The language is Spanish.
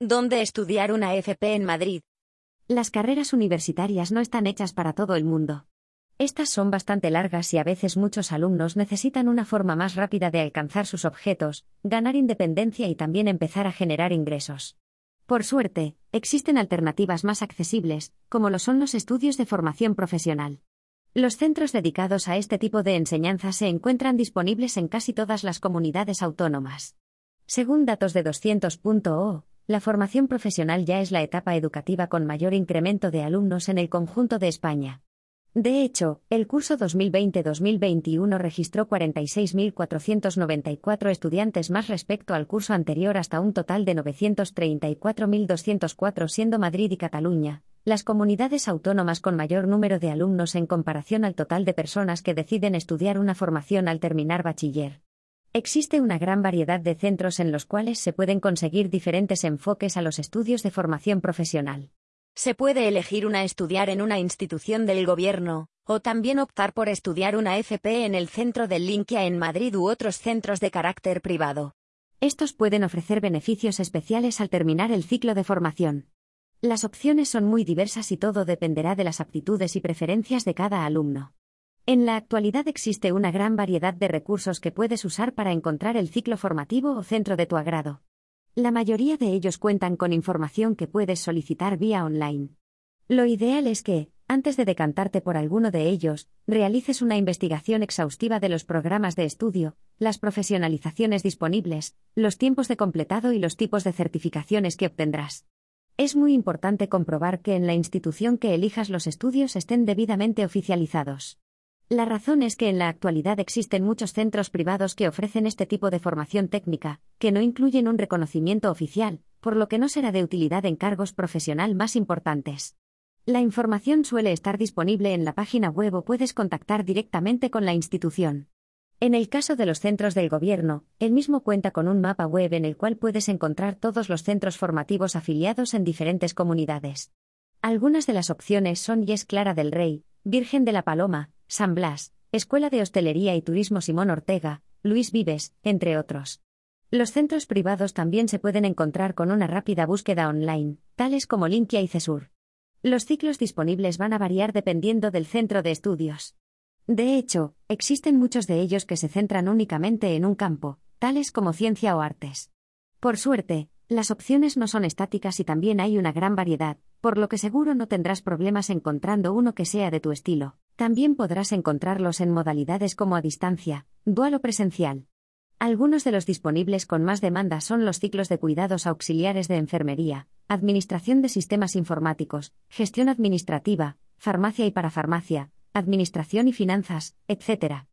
¿Dónde estudiar una FP en Madrid? Las carreras universitarias no están hechas para todo el mundo. Estas son bastante largas y a veces muchos alumnos necesitan una forma más rápida de alcanzar sus objetos, ganar independencia y también empezar a generar ingresos. Por suerte, existen alternativas más accesibles, como lo son los estudios de formación profesional. Los centros dedicados a este tipo de enseñanza se encuentran disponibles en casi todas las comunidades autónomas. Según datos de 200.o, la formación profesional ya es la etapa educativa con mayor incremento de alumnos en el conjunto de España. De hecho, el curso 2020-2021 registró 46.494 estudiantes más respecto al curso anterior hasta un total de 934.204 siendo Madrid y Cataluña, las comunidades autónomas con mayor número de alumnos en comparación al total de personas que deciden estudiar una formación al terminar bachiller. Existe una gran variedad de centros en los cuales se pueden conseguir diferentes enfoques a los estudios de formación profesional. Se puede elegir una estudiar en una institución del gobierno, o también optar por estudiar una FP en el centro del Linkia en Madrid u otros centros de carácter privado. Estos pueden ofrecer beneficios especiales al terminar el ciclo de formación. Las opciones son muy diversas y todo dependerá de las aptitudes y preferencias de cada alumno. En la actualidad existe una gran variedad de recursos que puedes usar para encontrar el ciclo formativo o centro de tu agrado. La mayoría de ellos cuentan con información que puedes solicitar vía online. Lo ideal es que, antes de decantarte por alguno de ellos, realices una investigación exhaustiva de los programas de estudio, las profesionalizaciones disponibles, los tiempos de completado y los tipos de certificaciones que obtendrás. Es muy importante comprobar que en la institución que elijas los estudios estén debidamente oficializados. La razón es que en la actualidad existen muchos centros privados que ofrecen este tipo de formación técnica, que no incluyen un reconocimiento oficial, por lo que no será de utilidad en cargos profesional más importantes. La información suele estar disponible en la página web o puedes contactar directamente con la institución. En el caso de los centros del gobierno, el mismo cuenta con un mapa web en el cual puedes encontrar todos los centros formativos afiliados en diferentes comunidades. Algunas de las opciones son Yes Clara del Rey, Virgen de la Paloma, San Blas, Escuela de Hostelería y Turismo Simón Ortega, Luis Vives, entre otros. Los centros privados también se pueden encontrar con una rápida búsqueda online, tales como Linkia y Cesur. Los ciclos disponibles van a variar dependiendo del centro de estudios. De hecho, existen muchos de ellos que se centran únicamente en un campo, tales como ciencia o artes. Por suerte, las opciones no son estáticas y también hay una gran variedad, por lo que seguro no tendrás problemas encontrando uno que sea de tu estilo. También podrás encontrarlos en modalidades como a distancia, dual o presencial. Algunos de los disponibles con más demanda son los ciclos de cuidados auxiliares de enfermería, administración de sistemas informáticos, gestión administrativa, farmacia y parafarmacia, administración y finanzas, etc.